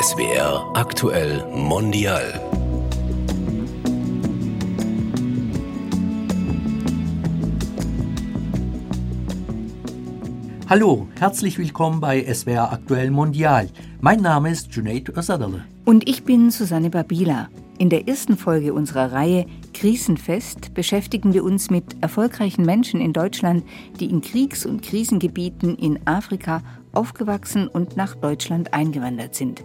SWR aktuell mondial. Hallo, herzlich willkommen bei SWR aktuell mondial. Mein Name ist Junaid Özadale. Und ich bin Susanne Babila. In der ersten Folge unserer Reihe Krisenfest beschäftigen wir uns mit erfolgreichen Menschen in Deutschland, die in Kriegs- und Krisengebieten in Afrika aufgewachsen und nach Deutschland eingewandert sind.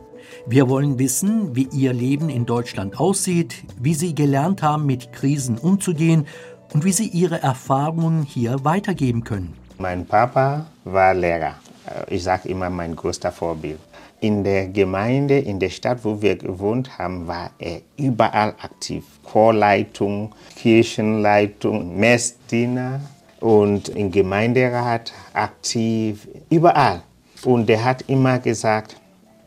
Wir wollen wissen, wie ihr Leben in Deutschland aussieht, wie sie gelernt haben, mit Krisen umzugehen und wie sie ihre Erfahrungen hier weitergeben können. Mein Papa war Lehrer. Ich sage immer mein größter Vorbild. In der Gemeinde, in der Stadt, wo wir gewohnt haben, war er überall aktiv. Chorleitung, Kirchenleitung, Messdiener und im Gemeinderat aktiv, überall. Und er hat immer gesagt,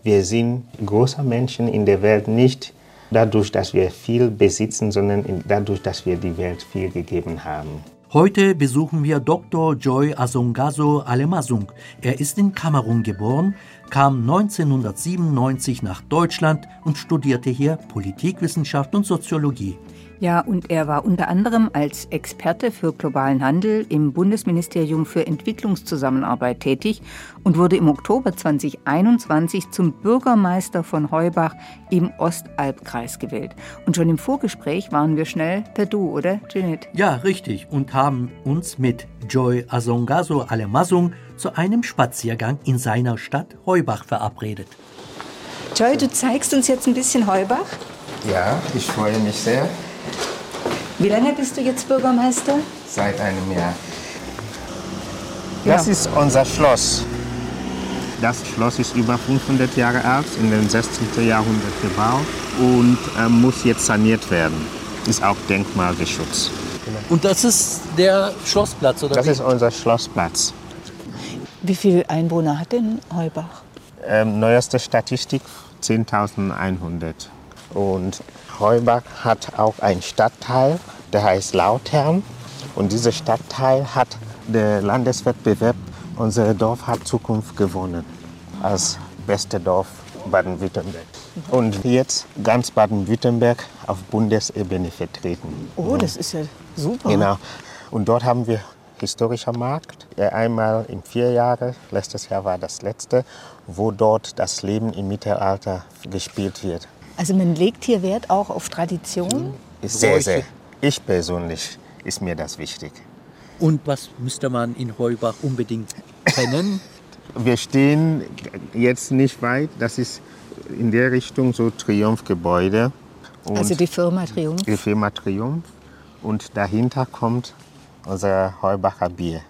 wir sind große Menschen in der Welt nicht dadurch, dass wir viel besitzen, sondern dadurch, dass wir die Welt viel gegeben haben. Heute besuchen wir Dr. Joy Asongaso Alemasung. Er ist in Kamerun geboren, kam 1997 nach Deutschland und studierte hier Politikwissenschaft und Soziologie. Ja, und er war unter anderem als Experte für globalen Handel im Bundesministerium für Entwicklungszusammenarbeit tätig und wurde im Oktober 2021 zum Bürgermeister von Heubach im Ostalbkreis gewählt. Und schon im Vorgespräch waren wir schnell per Du, oder, Jeanette? Ja, richtig. Und haben uns mit Joy Asongaso Alemasung zu einem Spaziergang in seiner Stadt Heubach verabredet. Joy, du zeigst uns jetzt ein bisschen Heubach? Ja, ich freue mich sehr. Wie lange bist du jetzt Bürgermeister? Seit einem Jahr. Das ja. ist unser Schloss. Das Schloss ist über 500 Jahre alt, in den 16. Jahrhundert gebaut und äh, muss jetzt saniert werden. Ist auch Denkmalgeschutz. Und das ist der Schlossplatz, oder? Das wie? ist unser Schlossplatz. Wie viele Einwohner hat denn Heubach? Ähm, neueste Statistik 10.100. Und Heubach hat auch einen Stadtteil, der heißt Lautern. Und dieser Stadtteil hat der Landeswettbewerb Unser Dorf hat Zukunft gewonnen als beste Dorf Baden-Württemberg. Und jetzt ganz Baden-Württemberg auf Bundesebene vertreten. Oh, das ist ja super. Genau. Und dort haben wir historischer Markt, einmal in vier Jahre, letztes Jahr war das letzte, wo dort das Leben im Mittelalter gespielt wird. Also man legt hier Wert auch auf Tradition? Sehr, sehr. Ich persönlich ist mir das wichtig. Und was müsste man in Heubach unbedingt kennen? Wir stehen jetzt nicht weit. Das ist in der Richtung so Triumphgebäude. Und also die Firma Triumph? Die Firma Triumph. Und dahinter kommt unser Heubacher Bier.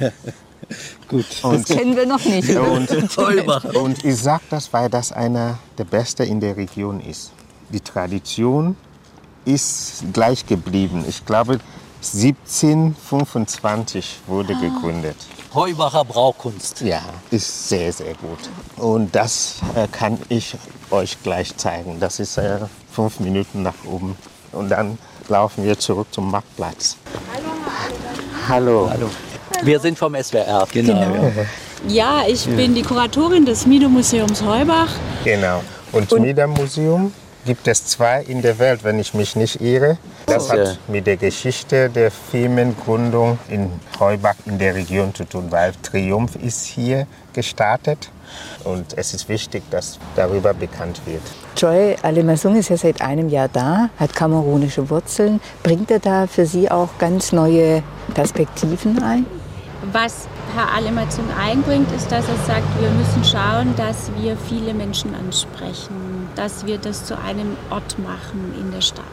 Gut. Und, das kennen wir noch nicht. Und, und ich sage das, weil das einer der Beste in der Region ist. Die Tradition ist gleich geblieben. Ich glaube, 1725 wurde ah. gegründet. Heubacher Braukunst. Ja, ist sehr, sehr gut. Und das äh, kann ich euch gleich zeigen. Das ist äh, fünf Minuten nach oben. Und dann laufen wir zurück zum Marktplatz. Hallo. Hallo. Wir sind vom SWR. Genau. genau. Ja, ich bin die Kuratorin des Mido-Museums Heubach. Genau. Und, Und Mido-Museum gibt es zwei in der Welt, wenn ich mich nicht irre. Das hat mit der Geschichte der Firmengründung in Heubach in der Region zu tun, weil Triumph ist hier gestartet und es ist wichtig, dass darüber bekannt wird. Joy Alemasung ist ja seit einem Jahr da, hat kamerunische Wurzeln. Bringt er da für Sie auch ganz neue Perspektiven ein? Was Herr Alemasung einbringt, ist, dass er sagt, wir müssen schauen, dass wir viele Menschen ansprechen, dass wir das zu einem Ort machen in der Stadt.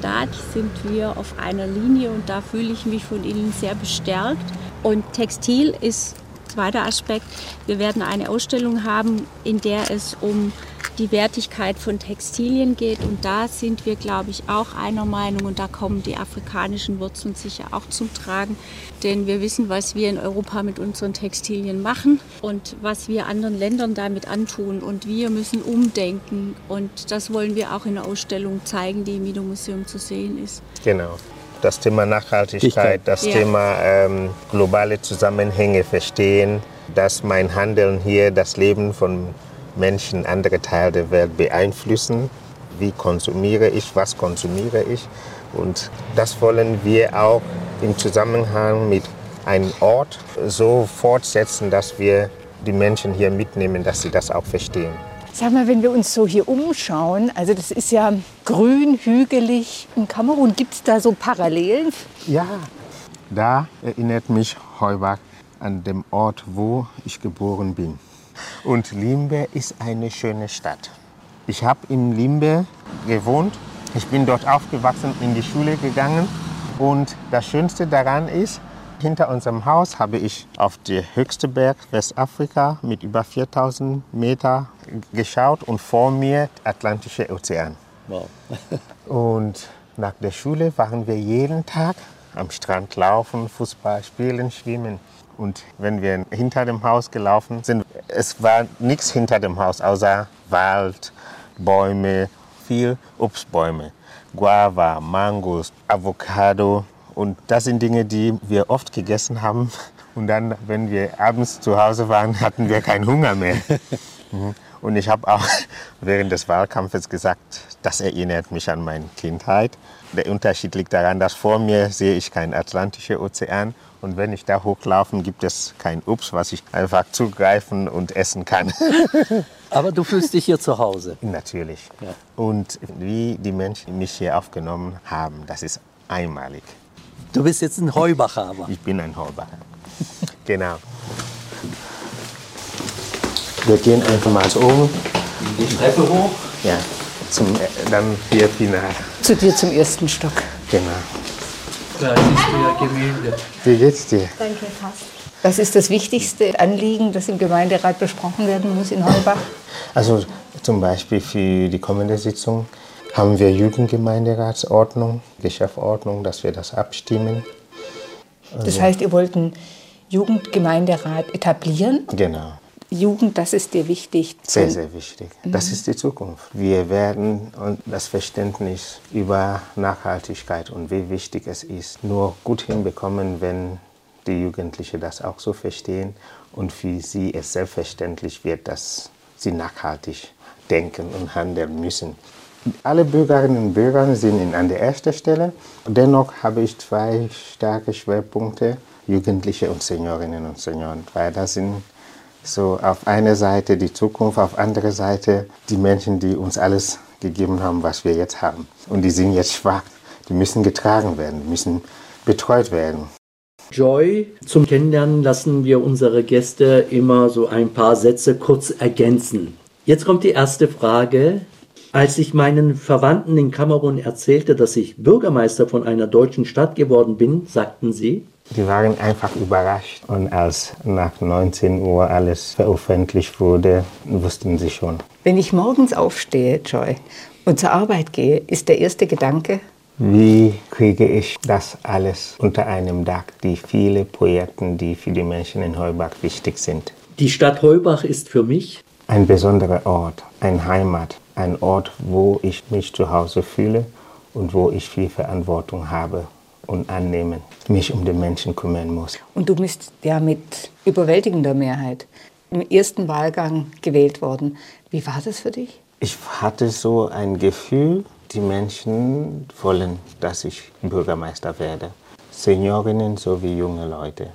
Da sind wir auf einer Linie und da fühle ich mich von Ihnen sehr bestärkt. Und Textil ist zweiter Aspekt. Wir werden eine Ausstellung haben, in der es um die Wertigkeit von Textilien geht. Und da sind wir, glaube ich, auch einer Meinung. Und da kommen die afrikanischen Wurzeln sicher auch zum Tragen. Denn wir wissen, was wir in Europa mit unseren Textilien machen und was wir anderen Ländern damit antun. Und wir müssen umdenken. Und das wollen wir auch in der Ausstellung zeigen, die im Mido Museum zu sehen ist. Genau das Thema Nachhaltigkeit, das ja. Thema ähm, globale Zusammenhänge verstehen, dass mein Handeln hier das Leben von Menschen andere Teile der Welt beeinflussen. Wie konsumiere ich, was konsumiere ich? Und das wollen wir auch im Zusammenhang mit einem Ort so fortsetzen, dass wir die Menschen hier mitnehmen, dass sie das auch verstehen. Sag mal, wenn wir uns so hier umschauen, also das ist ja grün, hügelig. In Kamerun gibt es da so Parallelen? Ja, da erinnert mich Heubach an den Ort, wo ich geboren bin. Und Limbe ist eine schöne Stadt. Ich habe in Limbe gewohnt. Ich bin dort aufgewachsen, in die Schule gegangen. Und das Schönste daran ist, hinter unserem Haus habe ich auf den höchsten Berg Westafrika mit über 4000 Meter geschaut und vor mir Atlantische Ozean. Wow. und nach der Schule waren wir jeden Tag am Strand laufen, Fußball spielen, schwimmen. Und wenn wir hinter dem Haus gelaufen sind, es war nichts hinter dem Haus außer Wald, Bäume, viel Obstbäume. Guava, Mangos, Avocado. Und das sind Dinge, die wir oft gegessen haben. Und dann, wenn wir abends zu Hause waren, hatten wir keinen Hunger mehr. Mhm. Und ich habe auch während des Wahlkampfes gesagt, das erinnert mich an meine Kindheit. Der Unterschied liegt daran, dass vor mir sehe ich keinen Atlantischen Ozean und wenn ich da hochlaufe, gibt es kein Ups, was ich einfach zugreifen und essen kann. Aber du fühlst dich hier zu Hause. Natürlich. Ja. Und wie die Menschen mich hier aufgenommen haben, das ist einmalig. Du bist jetzt ein Heubacher. Aber. Ich bin ein Heubacher. genau. Wir gehen einfach mal so oben. Die Treppe hoch? Ja, zum, äh, dann hier final. Zu dir zum ersten Stock. Genau. Da du ja Gemälde. Wie geht's dir? Danke, passt. Was ist das wichtigste Anliegen, das im Gemeinderat besprochen werden muss in Heubach? Also zum Beispiel für die kommende Sitzung haben wir Jugendgemeinderatsordnung, Geschäftsordnung, dass wir das abstimmen. Also das heißt, ihr wollt einen Jugendgemeinderat etablieren? Genau. Jugend, das ist dir wichtig? Sehr, sehr wichtig. Das mhm. ist die Zukunft. Wir werden das Verständnis über Nachhaltigkeit und wie wichtig es ist, nur gut hinbekommen, wenn die Jugendlichen das auch so verstehen und für sie es selbstverständlich wird, dass sie nachhaltig denken und handeln müssen. Alle Bürgerinnen und Bürger sind an der ersten Stelle. Dennoch habe ich zwei starke Schwerpunkte, Jugendliche und Seniorinnen und Senioren, weil das sind so auf einer Seite die Zukunft, auf der anderen Seite die Menschen, die uns alles gegeben haben, was wir jetzt haben. Und die sind jetzt schwach. Die müssen getragen werden, müssen betreut werden. Joy, zum Kennenlernen lassen wir unsere Gäste immer so ein paar Sätze kurz ergänzen. Jetzt kommt die erste Frage. Als ich meinen Verwandten in Kamerun erzählte, dass ich Bürgermeister von einer deutschen Stadt geworden bin, sagten sie, die waren einfach überrascht. Und als nach 19 Uhr alles veröffentlicht wurde, wussten sie schon. Wenn ich morgens aufstehe, Joy, und zur Arbeit gehe, ist der erste Gedanke, wie kriege ich das alles unter einem Dach, die viele Projekte, die für die Menschen in Heubach wichtig sind? Die Stadt Heubach ist für mich ein besonderer Ort, ein Heimat, ein Ort, wo ich mich zu Hause fühle und wo ich viel Verantwortung habe und annehmen, mich um den Menschen kümmern muss. Und du bist ja mit überwältigender Mehrheit im ersten Wahlgang gewählt worden. Wie war das für dich? Ich hatte so ein Gefühl, die Menschen wollen, dass ich Bürgermeister werde. Seniorinnen sowie junge Leute.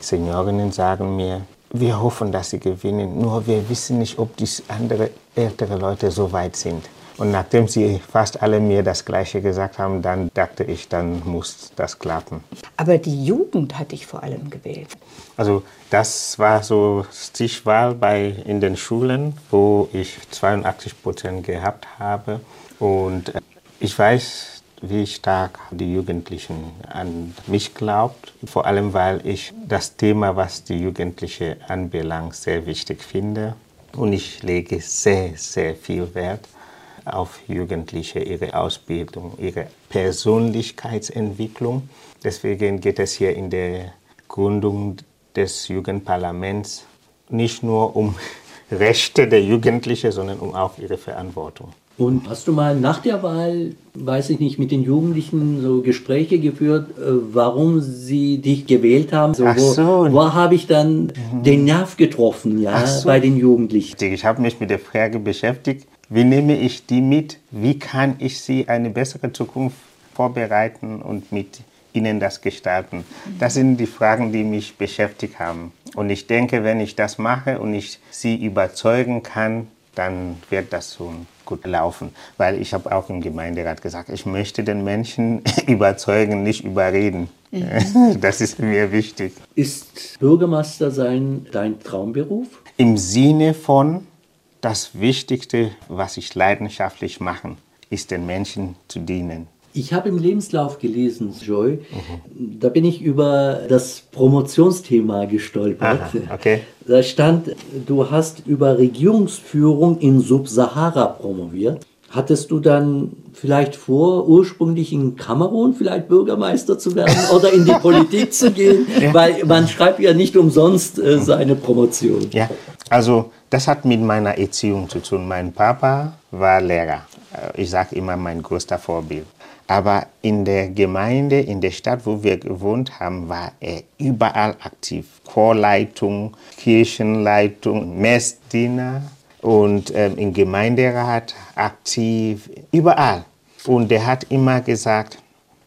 Seniorinnen sagen mir, wir hoffen, dass sie gewinnen, nur wir wissen nicht, ob die andere ältere Leute so weit sind. Und nachdem sie fast alle mir das Gleiche gesagt haben, dann dachte ich, dann muss das klappen. Aber die Jugend hatte ich vor allem gewählt. Also das war so Stichwahl bei in den Schulen, wo ich 82 Prozent gehabt habe. Und äh, ich weiß, wie stark die Jugendlichen an mich glaubt. Vor allem, weil ich das Thema, was die Jugendlichen anbelangt, sehr wichtig finde. Und ich lege sehr, sehr viel Wert auf Jugendliche, ihre Ausbildung, ihre Persönlichkeitsentwicklung. Deswegen geht es hier in der Gründung des Jugendparlaments nicht nur um Rechte der Jugendlichen, sondern um auch ihre Verantwortung. Und hast du mal nach der Wahl, weiß ich nicht, mit den Jugendlichen so Gespräche geführt, äh, warum sie dich gewählt haben? So, Ach so. Wo, wo habe ich dann mhm. den Nerv getroffen, ja, so. bei den Jugendlichen? Ich habe mich mit der Frage beschäftigt, wie nehme ich die mit? Wie kann ich sie eine bessere Zukunft vorbereiten und mit ihnen das gestalten? Das sind die Fragen, die mich beschäftigt haben. Und ich denke, wenn ich das mache und ich sie überzeugen kann, dann wird das so gut laufen. Weil ich habe auch im Gemeinderat gesagt, ich möchte den Menschen überzeugen, nicht überreden. Mhm. Das ist mir wichtig. Ist Bürgermeister sein dein Traumberuf? Im Sinne von, das Wichtigste, was ich leidenschaftlich mache, ist den Menschen zu dienen. Ich habe im Lebenslauf gelesen, Joy, mhm. da bin ich über das Promotionsthema gestolpert. Aha, okay. Da stand, du hast über Regierungsführung in Subsahara promoviert. Hattest du dann vielleicht vor, ursprünglich in Kamerun vielleicht Bürgermeister zu werden oder in die Politik zu gehen? Ja. Weil man schreibt ja nicht umsonst äh, seine Promotion. Ja, also das hat mit meiner Erziehung zu tun. Mein Papa war Lehrer. Äh, ich sage immer mein größter Vorbild. Aber in der Gemeinde, in der Stadt, wo wir gewohnt haben, war er überall aktiv. Chorleitung, Kirchenleitung, Messdiener und ähm, im Gemeinderat aktiv, überall. Und er hat immer gesagt,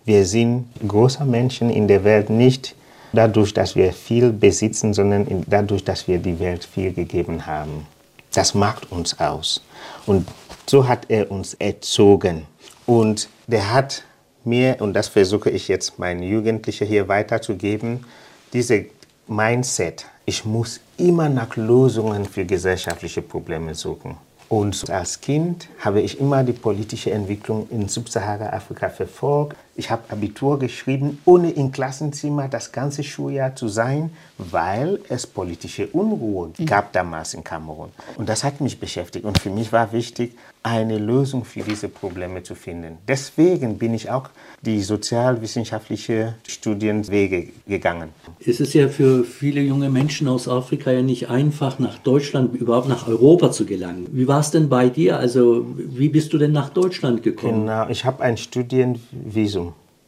wir sind große Menschen in der Welt nicht dadurch, dass wir viel besitzen, sondern dadurch, dass wir die Welt viel gegeben haben. Das macht uns aus. Und so hat er uns erzogen. Und der hat mir, und das versuche ich jetzt meinen Jugendlichen hier weiterzugeben, diese Mindset, ich muss immer nach Lösungen für gesellschaftliche Probleme suchen. Und als Kind habe ich immer die politische Entwicklung in Subsahara-Afrika verfolgt. Ich habe Abitur geschrieben, ohne im Klassenzimmer das ganze Schuljahr zu sein, weil es politische Unruhe mhm. gab damals in Kamerun. Und das hat mich beschäftigt. Und für mich war wichtig, eine Lösung für diese Probleme zu finden. Deswegen bin ich auch die sozialwissenschaftliche Studienwege gegangen. Es ist ja für viele junge Menschen aus Afrika ja nicht einfach, nach Deutschland, überhaupt nach Europa zu gelangen. Wie war es denn bei dir? Also wie bist du denn nach Deutschland gekommen? Genau, ich habe ein Studienvisum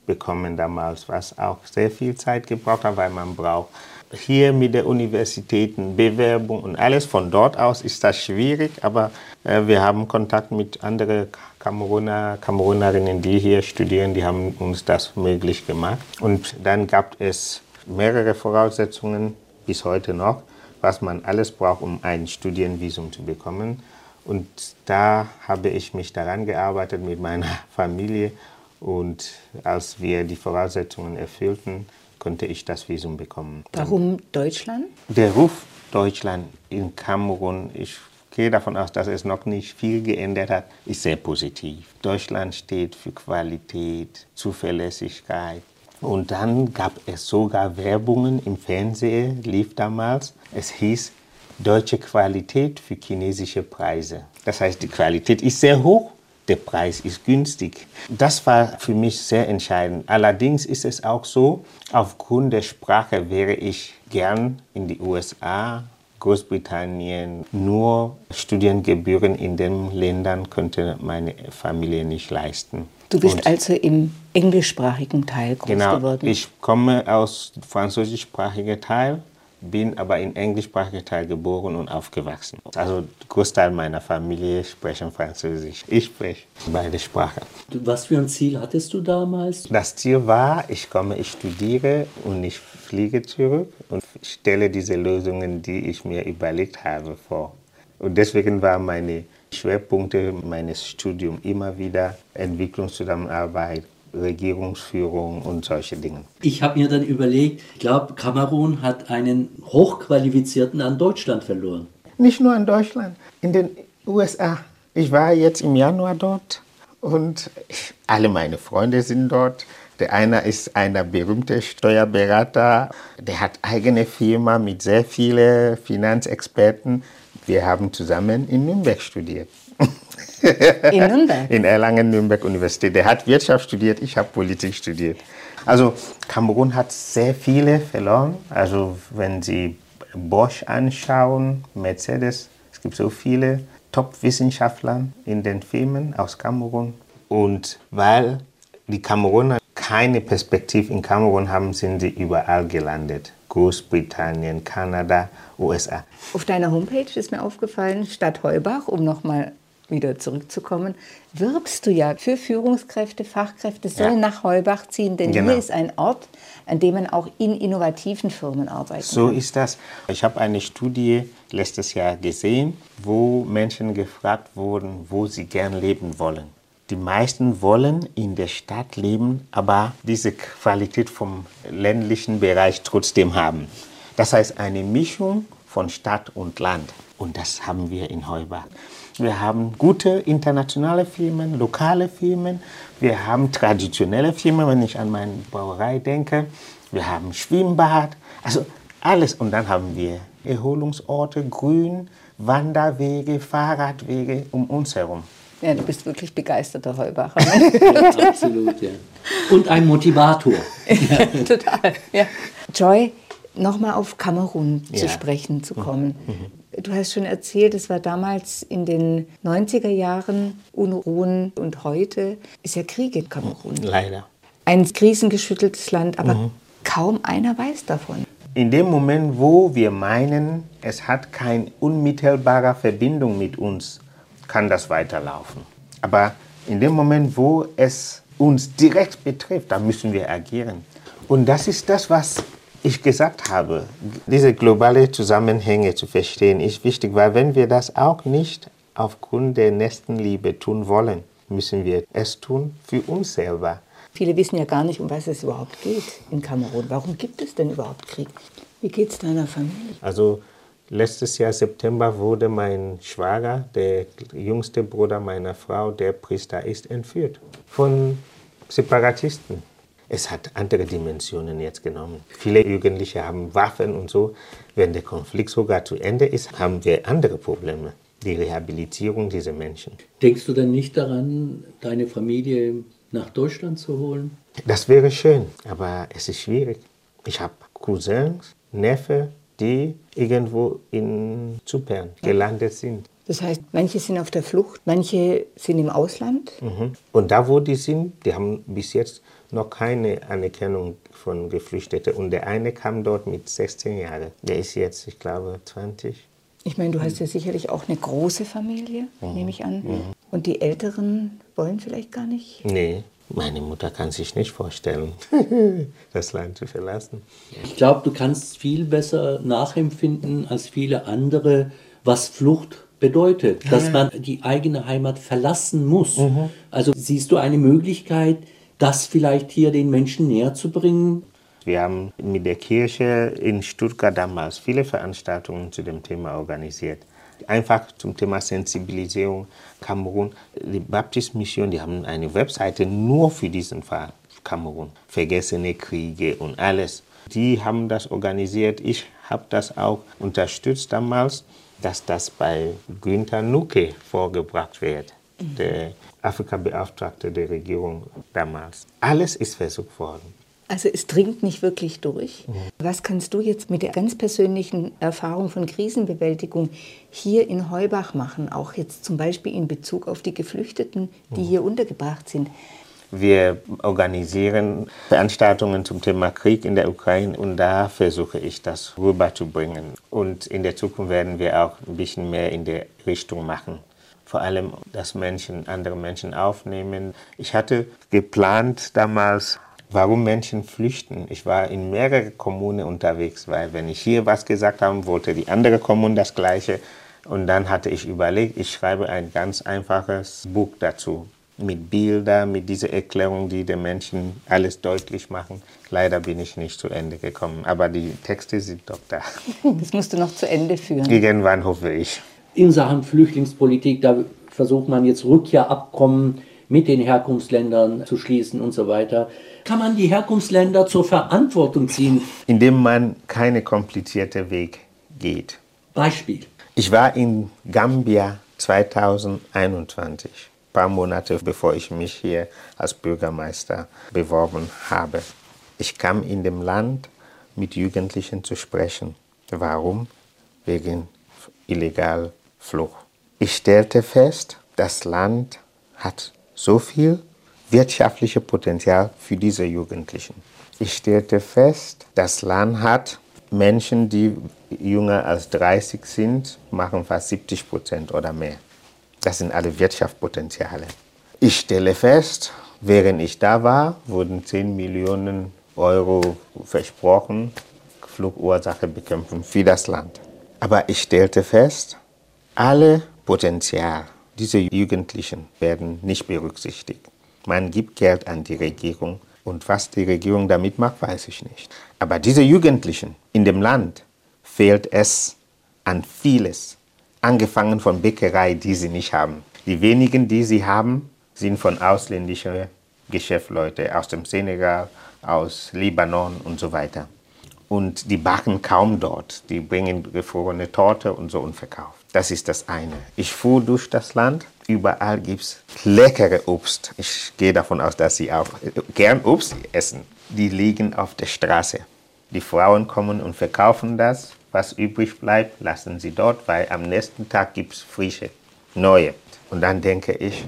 bekommen damals, was auch sehr viel Zeit gebraucht hat, weil man braucht hier mit der Universitäten Bewerbung und alles. Von dort aus ist das schwierig, aber äh, wir haben Kontakt mit anderen Kameruner, Kamerunerinnen, die hier studieren, die haben uns das möglich gemacht. Und dann gab es mehrere Voraussetzungen bis heute noch, was man alles braucht, um ein Studienvisum zu bekommen. Und da habe ich mich daran gearbeitet mit meiner Familie und als wir die Voraussetzungen erfüllten, konnte ich das Visum bekommen. Warum Deutschland? Der Ruf Deutschland in Kamerun, ich gehe davon aus, dass es noch nicht viel geändert hat, ist sehr positiv. Deutschland steht für Qualität, Zuverlässigkeit. Und dann gab es sogar Werbungen im Fernsehen, lief damals. Es hieß deutsche Qualität für chinesische Preise. Das heißt, die Qualität ist sehr hoch der Preis ist günstig. Das war für mich sehr entscheidend. Allerdings ist es auch so, aufgrund der Sprache wäre ich gern in die USA, Großbritannien. Nur Studiengebühren in den Ländern könnte meine Familie nicht leisten. Du bist Und also im englischsprachigen Teil groß genau, geworden? Genau, ich komme aus französischsprachigen Teil bin aber in englischsprachigen Teil geboren und aufgewachsen. Also der Großteil meiner Familie sprechen Französisch. Ich spreche beide Sprachen. Was für ein Ziel hattest du damals? Das Ziel war, ich komme, ich studiere und ich fliege zurück und stelle diese Lösungen, die ich mir überlegt habe, vor. Und deswegen waren meine Schwerpunkte meines Studiums immer wieder Entwicklungszusammenarbeit, Regierungsführung und solche Dinge. Ich habe mir dann überlegt, ich glaube, Kamerun hat einen Hochqualifizierten an Deutschland verloren. Nicht nur an Deutschland, in den USA. Ich war jetzt im Januar dort und alle meine Freunde sind dort. Der eine ist einer berühmte Steuerberater, der hat eigene Firma mit sehr vielen Finanzexperten. Wir haben zusammen in Nürnberg studiert. In Nürnberg? In Erlangen, Nürnberg Universität. Der hat Wirtschaft studiert, ich habe Politik studiert. Also Kamerun hat sehr viele verloren. Also wenn Sie Bosch anschauen, Mercedes, Es gibt so viele Top-Wissenschaftler in den Firmen aus Kamerun. Und weil die Kameruner keine Perspektive in Kamerun haben, sind sie überall gelandet. Großbritannien, Kanada, USA. Auf deiner Homepage ist mir aufgefallen, Stadt Heubach, um nochmal wieder zurückzukommen, wirbst du ja für Führungskräfte, Fachkräfte sollen ja. nach Heubach ziehen, denn genau. hier ist ein Ort, an dem man auch in innovativen Firmen arbeitet. So ist das. Ich habe eine Studie letztes Jahr gesehen, wo Menschen gefragt wurden, wo sie gern leben wollen. Die meisten wollen in der Stadt leben, aber diese Qualität vom ländlichen Bereich trotzdem haben. Das heißt eine Mischung von Stadt und Land. Und das haben wir in Heubach. Wir haben gute internationale Firmen, lokale Firmen. Wir haben traditionelle Firmen, wenn ich an meine Brauerei denke. Wir haben Schwimmbad, also alles. Und dann haben wir Erholungsorte, Grün, Wanderwege, Fahrradwege um uns herum. Ja, du bist wirklich begeisterter Heubacher. ja, absolut, ja. Und ein Motivator. ja, total, ja. Joy, nochmal auf Kamerun ja. zu sprechen zu kommen. Mhm. Du hast schon erzählt, es war damals in den 90er Jahren Unruhen und heute ist ja Krieg in Kamerun. Leider. Ein krisengeschütteltes Land, aber mhm. kaum einer weiß davon. In dem Moment, wo wir meinen, es hat keine unmittelbare Verbindung mit uns, kann das weiterlaufen. Aber in dem Moment, wo es uns direkt betrifft, da müssen wir agieren. Und das ist das, was ich gesagt habe. Diese globale Zusammenhänge zu verstehen, ist wichtig, weil wenn wir das auch nicht aufgrund der Nächstenliebe tun wollen, müssen wir es tun für uns selber. Viele wissen ja gar nicht, um was es überhaupt geht in Kamerun. Warum gibt es denn überhaupt Krieg? Wie geht es deiner Familie? Also Letztes Jahr September wurde mein Schwager, der jüngste Bruder meiner Frau, der Priester ist, entführt von Separatisten. Es hat andere Dimensionen jetzt genommen. Viele Jugendliche haben Waffen und so. Wenn der Konflikt sogar zu Ende ist, haben wir andere Probleme. Die Rehabilitierung dieser Menschen. Denkst du denn nicht daran, deine Familie nach Deutschland zu holen? Das wäre schön, aber es ist schwierig. Ich habe Cousins, Neffe, die irgendwo in Zypern gelandet sind. Das heißt, manche sind auf der Flucht, manche sind im Ausland. Mhm. Und da, wo die sind, die haben bis jetzt noch keine Anerkennung von Geflüchteten. Und der eine kam dort mit 16 Jahren. Der ist jetzt, ich glaube, 20. Ich meine, du hast ja sicherlich auch eine große Familie, mhm. nehme ich an. Mhm. Und die Älteren wollen vielleicht gar nicht? Nee, meine Mutter kann sich nicht vorstellen, das Land zu verlassen. Ich glaube, du kannst viel besser nachempfinden als viele andere, was Flucht bedeutet, dass man die eigene Heimat verlassen muss. Mhm. Also siehst du eine Möglichkeit, das vielleicht hier den Menschen näher zu bringen? Wir haben mit der Kirche in Stuttgart damals viele Veranstaltungen zu dem Thema organisiert. Einfach zum Thema Sensibilisierung Kamerun. Die Baptist-Mission, die haben eine Webseite nur für diesen Fall Kamerun. Vergessene Kriege und alles. Die haben das organisiert. Ich habe das auch unterstützt damals, dass das bei Günther Nuke vorgebracht wird, mhm. der Afrika-Beauftragte der Regierung damals. Alles ist versucht worden. Also es dringt nicht wirklich durch. Mhm. Was kannst du jetzt mit der ganz persönlichen Erfahrung von Krisenbewältigung hier in Heubach machen, auch jetzt zum Beispiel in Bezug auf die Geflüchteten, die mhm. hier untergebracht sind? Wir organisieren Veranstaltungen zum Thema Krieg in der Ukraine und da versuche ich das rüberzubringen. Und in der Zukunft werden wir auch ein bisschen mehr in der Richtung machen. Vor allem, dass Menschen andere Menschen aufnehmen. Ich hatte geplant damals warum Menschen flüchten. Ich war in mehreren Kommunen unterwegs, weil wenn ich hier was gesagt habe, wollte die andere Kommune das Gleiche. Und dann hatte ich überlegt, ich schreibe ein ganz einfaches Buch dazu. Mit Bildern, mit dieser Erklärung, die den Menschen alles deutlich machen. Leider bin ich nicht zu Ende gekommen, aber die Texte sind doch da. Das musst du noch zu Ende führen. Irgendwann hoffe ich. In Sachen Flüchtlingspolitik, da versucht man jetzt Rückkehrabkommen mit den Herkunftsländern zu schließen und so weiter. Kann man die Herkunftsländer zur Verantwortung ziehen? Indem man keinen komplizierten Weg geht. Beispiel. Ich war in Gambia 2021, ein paar Monate bevor ich mich hier als Bürgermeister beworben habe. Ich kam in dem Land mit Jugendlichen zu sprechen. Warum? Wegen illegal Flucht. Ich stellte fest, das Land hat so viel wirtschaftliches Potenzial für diese Jugendlichen. Ich stellte fest, das Land hat Menschen, die jünger als 30 sind, machen fast 70 Prozent oder mehr. Das sind alle Wirtschaftspotenziale. Ich stelle fest, während ich da war, wurden 10 Millionen Euro versprochen, Flugursache bekämpfen für das Land. Aber ich stellte fest, alle Potenzial dieser Jugendlichen werden nicht berücksichtigt. Man gibt Geld an die Regierung und was die Regierung damit macht, weiß ich nicht. Aber diese Jugendlichen in dem Land fehlt es an vieles. Angefangen von Bäckerei, die sie nicht haben. Die wenigen, die sie haben, sind von ausländischen Geschäftsleuten aus dem Senegal, aus Libanon und so weiter. Und die backen kaum dort. Die bringen gefrorene Torte und so und verkaufen. Das ist das eine. Ich fuhr durch das Land. Überall gibt es leckere Obst. Ich gehe davon aus, dass Sie auch gern Obst essen. Die liegen auf der Straße. Die Frauen kommen und verkaufen das. Was übrig bleibt, lassen sie dort, weil am nächsten Tag gibt es frische, neue. Und dann denke ich,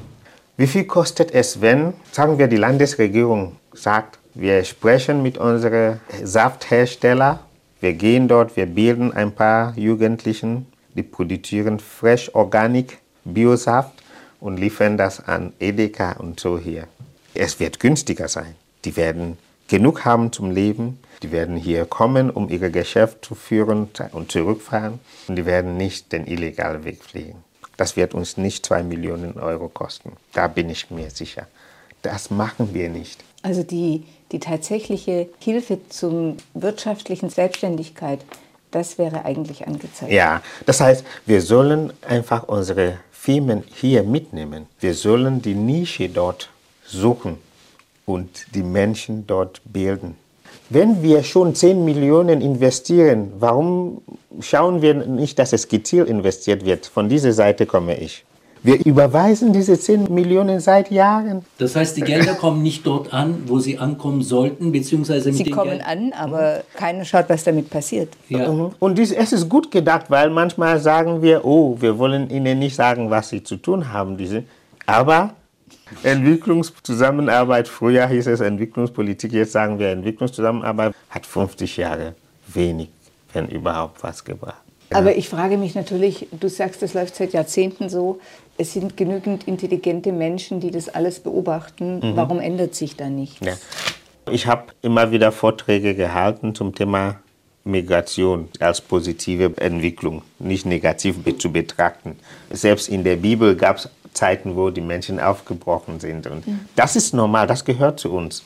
wie viel kostet es, wenn, sagen wir, die Landesregierung sagt, wir sprechen mit unseren Saftherstellern, wir gehen dort, wir bilden ein paar Jugendlichen, die produzieren Fresh Organic Biosaft und liefern das an Edeka und so hier. Es wird günstiger sein. Die werden genug haben zum Leben. Die werden hier kommen, um ihr Geschäft zu führen und zurückfahren. Und die werden nicht den illegalen Weg fliegen. Das wird uns nicht zwei Millionen Euro kosten. Da bin ich mir sicher. Das machen wir nicht. Also die, die tatsächliche Hilfe zur wirtschaftlichen Selbstständigkeit, das wäre eigentlich angezeigt. Ja, das heißt, wir sollen einfach unsere Firmen hier mitnehmen. Wir sollen die Nische dort suchen und die Menschen dort bilden. Wenn wir schon 10 Millionen investieren, warum schauen wir nicht, dass es gezielt investiert wird? Von dieser Seite komme ich. Wir überweisen diese 10 Millionen seit Jahren. Das heißt, die Gelder kommen nicht dort an, wo sie ankommen sollten, beziehungsweise mit Sie den kommen Geld an, aber keiner schaut, was damit passiert. Ja. Mhm. Und dies, es ist gut gedacht, weil manchmal sagen wir, oh, wir wollen ihnen nicht sagen, was sie zu tun haben. Diese. Aber Entwicklungszusammenarbeit, früher hieß es Entwicklungspolitik, jetzt sagen wir Entwicklungszusammenarbeit, hat 50 Jahre wenig, wenn überhaupt was gebracht. Aber ich frage mich natürlich, du sagst, das läuft seit Jahrzehnten so, es sind genügend intelligente Menschen, die das alles beobachten. Warum ändert sich da nichts? Ja. Ich habe immer wieder Vorträge gehalten zum Thema Migration als positive Entwicklung, nicht negativ zu betrachten. Selbst in der Bibel gab es Zeiten, wo die Menschen aufgebrochen sind. Und das ist normal, das gehört zu uns.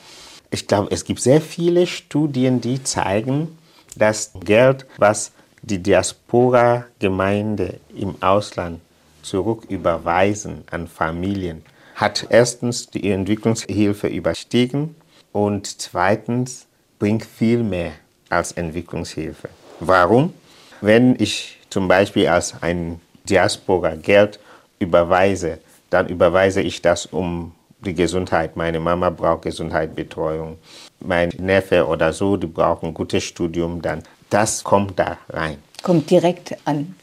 Ich glaube, es gibt sehr viele Studien, die zeigen, dass Geld, was die Diaspora-Gemeinde im Ausland zurücküberweisen an Familien, hat erstens die Entwicklungshilfe überstiegen und zweitens bringt viel mehr als Entwicklungshilfe. Warum? Wenn ich zum Beispiel als ein Diaspora Geld überweise, dann überweise ich das um die Gesundheit. Meine Mama braucht Gesundheitsbetreuung. Mein Neffe oder so, die brauchen ein gutes Studium. Dann das kommt da rein. Kommt direkt an.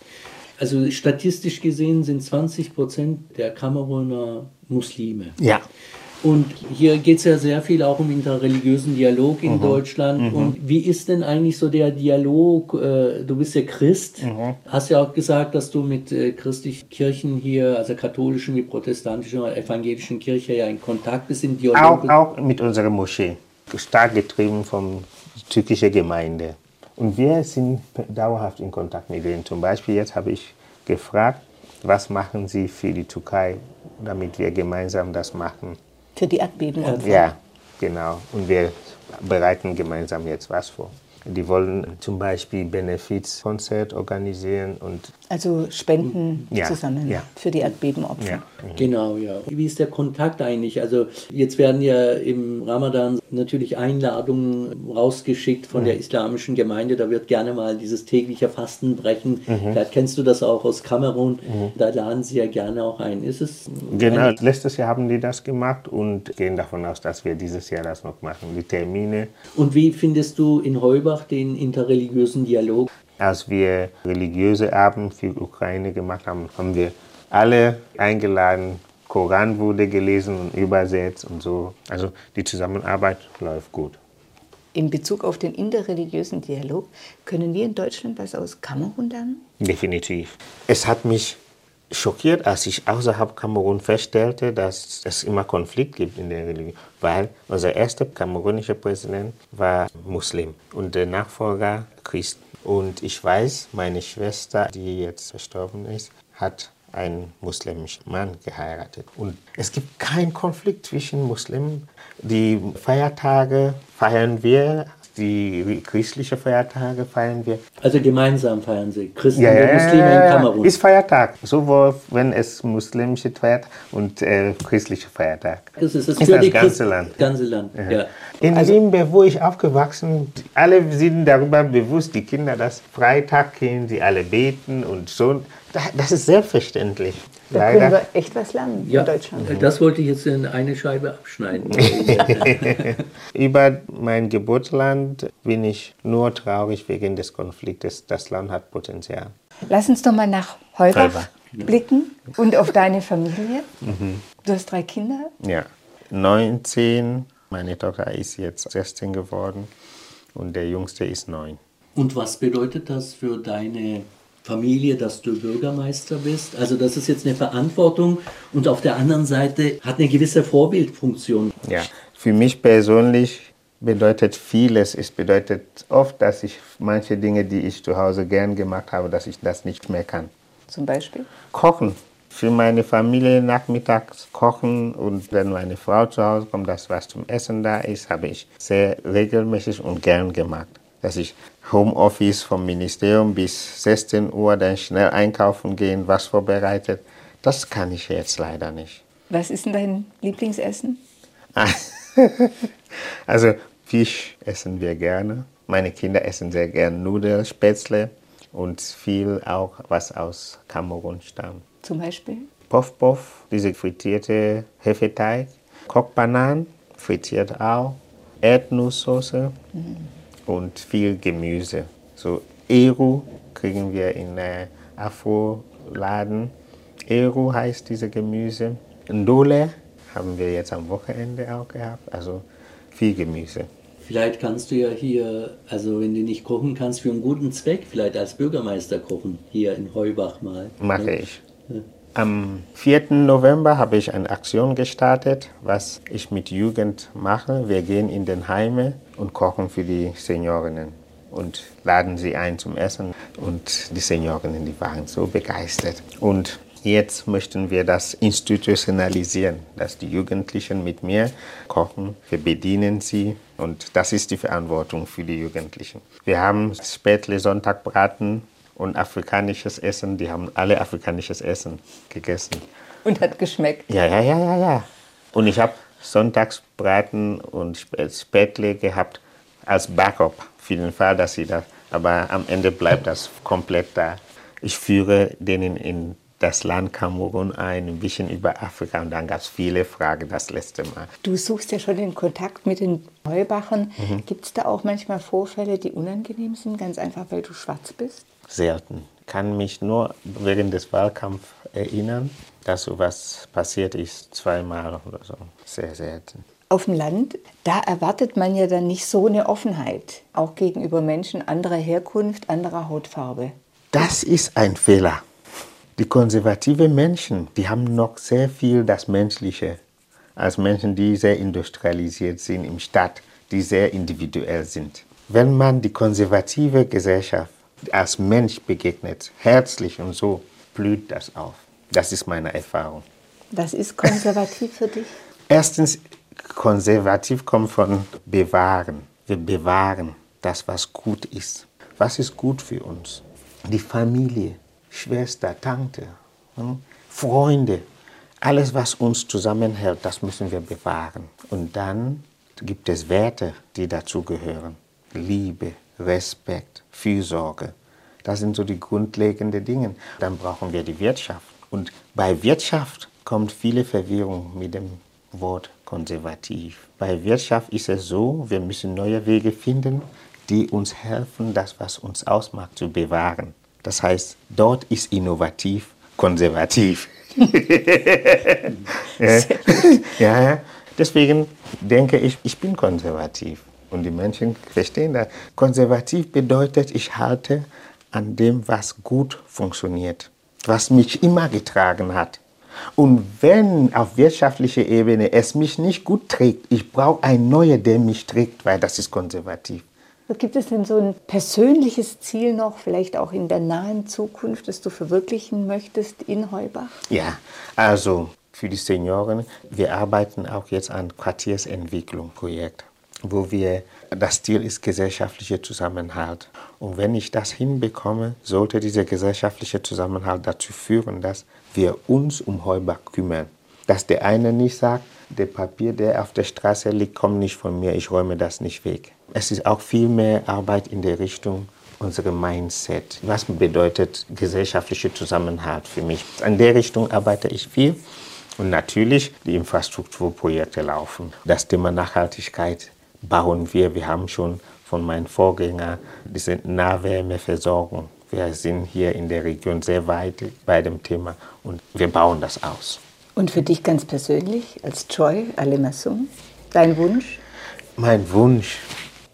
Also statistisch gesehen sind 20 Prozent der Kameruner Muslime. Ja. Und hier geht es ja sehr viel auch um interreligiösen Dialog in Deutschland. Und wie ist denn eigentlich so der Dialog? Äh, Du bist ja Christ, hast ja auch gesagt, dass du mit äh, christlichen Kirchen hier, also katholischen wie protestantischen oder evangelischen Kirche ja in Kontakt bist, im Dialog. Auch, auch mit unserer Moschee. Stark getrieben von türkischen Gemeinde. Und wir sind dauerhaft in Kontakt mit denen. Zum Beispiel jetzt habe ich gefragt, was machen Sie für die Türkei, damit wir gemeinsam das machen. Für die Erdbebenopfer. Ja, genau. Und wir bereiten gemeinsam jetzt was vor. Die wollen zum Beispiel Benefizkonzert organisieren und Also Spenden Ja, zusammen ja. für die Erdbebenopfer. ja. Genau, ja. Wie ist der Kontakt eigentlich? Also jetzt werden ja im Ramadan natürlich Einladungen rausgeschickt von der islamischen Gemeinde. Da wird gerne mal dieses tägliche Fastenbrechen. Vielleicht kennst du das auch aus Kamerun. Da laden sie ja gerne auch ein. Ist es Genau, eine- letztes Jahr haben die das gemacht und gehen davon aus, dass wir dieses Jahr das noch machen. Die Termine. Und wie findest du in Heubach den interreligiösen Dialog? Als wir religiöse Abend für Ukraine gemacht haben, haben wir alle eingeladen. Koran wurde gelesen und übersetzt und so. Also die Zusammenarbeit läuft gut. In Bezug auf den interreligiösen Dialog, können wir in Deutschland was aus Kamerun lernen? Definitiv. Es hat mich schockiert, als ich außerhalb Kamerun feststellte, dass es immer Konflikt gibt in der Religion, weil unser erster kamerunischer Präsident war Muslim und der Nachfolger Christ. Und ich weiß, meine Schwester, die jetzt verstorben ist, hat einen muslimischen Mann geheiratet. Und es gibt keinen Konflikt zwischen Muslimen. Die Feiertage feiern wir die christlichen Feiertage feiern wir. Also gemeinsam feiern Sie, Christen ja, und Muslime in Kamerun. Ist Feiertag, sowohl wenn es muslimische Feiertag und äh, christliche Feiertag. Das ist, das ist für das ganze Christ Land. ganze Land. Ja. Ja. In also, Limbe, wo ich aufgewachsen alle sind darüber bewusst, die Kinder, dass Freitag gehen, sie alle beten und so. Das ist selbstverständlich. Da Leider. können wir echt was lernen ja, in Deutschland. Das wollte ich jetzt in eine Scheibe abschneiden. Über mein Geburtsland bin ich nur traurig wegen des Konfliktes. Das Land hat Potenzial. Lass uns doch mal nach Heubach, Heubach. blicken und auf deine Familie. Mhm. Du hast drei Kinder? Ja, 19. Meine Tochter ist jetzt 16 geworden und der Jüngste ist 9. Und was bedeutet das für deine Familie, dass du Bürgermeister bist. Also das ist jetzt eine Verantwortung und auf der anderen Seite hat eine gewisse Vorbildfunktion. Ja, für mich persönlich bedeutet vieles. Es bedeutet oft, dass ich manche Dinge, die ich zu Hause gern gemacht habe, dass ich das nicht mehr kann. Zum Beispiel? Kochen. Für meine Familie nachmittags kochen und wenn meine Frau zu Hause kommt, dass was zum Essen da ist, habe ich sehr regelmäßig und gern gemacht dass ich Homeoffice vom Ministerium bis 16 Uhr dann schnell einkaufen gehen, was vorbereitet. Das kann ich jetzt leider nicht. Was ist denn dein Lieblingsessen? also Fisch essen wir gerne. Meine Kinder essen sehr gerne Nudeln, Spätzle und viel auch, was aus Kamerun stammt. Zum Beispiel? Puff Puff, diese frittierte Hefeteig. Kochbananen, frittiert auch. Erdnusssoße. Mhm und viel Gemüse. So Eru kriegen wir in äh, Afro-Laden. Eru heißt diese Gemüse. Ndole haben wir jetzt am Wochenende auch gehabt. Also viel Gemüse. Vielleicht kannst du ja hier, also wenn du nicht kochen kannst, für einen guten Zweck vielleicht als Bürgermeister kochen, hier in Heubach mal. Mache ich. Ja. Am 4. November habe ich eine Aktion gestartet, was ich mit Jugend mache. Wir gehen in den Heime und kochen für die Seniorinnen und laden sie ein zum Essen. Und die Seniorinnen, die waren so begeistert. Und jetzt möchten wir das institutionalisieren, dass die Jugendlichen mit mir kochen. Wir bedienen sie und das ist die Verantwortung für die Jugendlichen. Wir haben Spätle Sonntagbraten und afrikanisches Essen. Die haben alle afrikanisches Essen gegessen. Und hat geschmeckt. Ja, ja, ja, ja, ja. Und ich habe Sonntagsbraten und Spätle gehabt als Backup für den Fall, dass sie das. Aber am Ende bleibt das komplett da. Ich führe denen in das Land Kamerun ein, ein bisschen über Afrika und dann gab es viele Fragen das letzte Mal. Du suchst ja schon den Kontakt mit den Heubachern. Mhm. Gibt es da auch manchmal Vorfälle, die unangenehm sind, ganz einfach, weil du schwarz bist? Selten. Kann mich nur während des Wahlkampfs erinnern, dass sowas passiert ist, zweimal oder so. Sehr selten. Auf dem Land, da erwartet man ja dann nicht so eine Offenheit, auch gegenüber Menschen anderer Herkunft, anderer Hautfarbe. Das ist ein Fehler. Die konservativen Menschen, die haben noch sehr viel das Menschliche als Menschen, die sehr industrialisiert sind im Stadt, die sehr individuell sind. Wenn man die konservative Gesellschaft als Mensch begegnet, herzlich und so, blüht das auf. Das ist meine Erfahrung. Was ist konservativ für dich? Erstens, konservativ kommt von bewahren. Wir bewahren das, was gut ist. Was ist gut für uns? Die Familie, Schwester, Tante, hm, Freunde, alles, was uns zusammenhält, das müssen wir bewahren. Und dann gibt es Werte, die dazugehören. Liebe, Respekt, Fürsorge. Das sind so die grundlegenden Dinge. Dann brauchen wir die Wirtschaft. Und bei Wirtschaft kommt viele Verwirrung mit dem Wort konservativ. Bei Wirtschaft ist es so, wir müssen neue Wege finden, die uns helfen, das, was uns ausmacht, zu bewahren. Das heißt, dort ist innovativ, konservativ. ja. ja, deswegen denke ich, ich bin konservativ. Und die Menschen verstehen das. Konservativ bedeutet, ich halte an dem, was gut funktioniert, was mich immer getragen hat. Und wenn auf wirtschaftlicher Ebene es mich nicht gut trägt, ich brauche ein neuer, der mich trägt, weil das ist konservativ. Gibt es denn so ein persönliches Ziel noch, vielleicht auch in der nahen Zukunft, das du verwirklichen möchtest in Heubach? Ja, also für die Senioren, wir arbeiten auch jetzt an Quartiersentwicklungsprojekt, wo wir, das Ziel ist gesellschaftlicher Zusammenhalt. Und wenn ich das hinbekomme, sollte dieser gesellschaftliche Zusammenhalt dazu führen, dass wir uns um Heubach kümmern. Dass der eine nicht sagt, der Papier, der auf der Straße liegt, kommt nicht von mir, ich räume das nicht weg. Es ist auch viel mehr Arbeit in der Richtung unserer Mindset. Was bedeutet gesellschaftlicher Zusammenhalt für mich? In der Richtung arbeite ich viel. Und natürlich die Infrastrukturprojekte laufen. Das Thema Nachhaltigkeit bauen wir. Wir haben schon von meinen Vorgängern diese Nahwärmeversorgung wir sind hier in der Region sehr weit bei dem Thema und wir bauen das aus. Und für dich ganz persönlich als Joy Alemasson, dein Wunsch? Mein Wunsch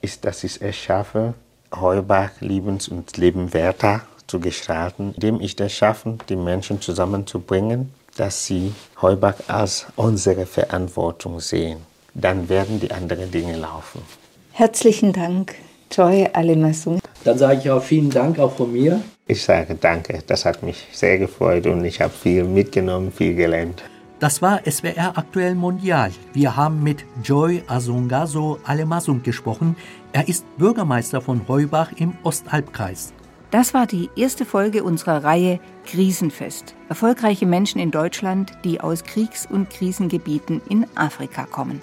ist, dass ich es schaffe, Heubach liebens- und lebenwerter zu gestalten, indem ich es schaffe, die Menschen zusammenzubringen, dass sie Heubach als unsere Verantwortung sehen. Dann werden die anderen Dinge laufen. Herzlichen Dank, Joy Alemasson. Dann sage ich auch vielen Dank auch von mir. Ich sage danke, das hat mich sehr gefreut und ich habe viel mitgenommen, viel gelernt. Das war SWR Aktuell Mondial. Wir haben mit Joy Asungaso Alemasung gesprochen. Er ist Bürgermeister von Heubach im Ostalbkreis. Das war die erste Folge unserer Reihe Krisenfest. Erfolgreiche Menschen in Deutschland, die aus Kriegs- und Krisengebieten in Afrika kommen.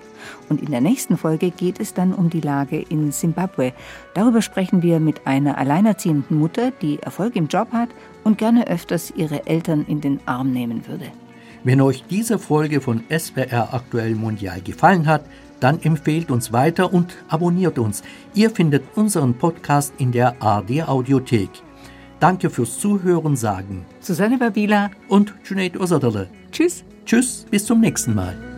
Und in der nächsten Folge geht es dann um die Lage in Simbabwe. Darüber sprechen wir mit einer alleinerziehenden Mutter, die Erfolg im Job hat und gerne öfters ihre Eltern in den Arm nehmen würde. Wenn euch diese Folge von SWR Aktuell Mondial gefallen hat, dann empfehlt uns weiter und abonniert uns. Ihr findet unseren Podcast in der ARD Audiothek. Danke fürs Zuhören sagen Susanne Babila und Junaid Osadale. Tschüss. Tschüss, bis zum nächsten Mal.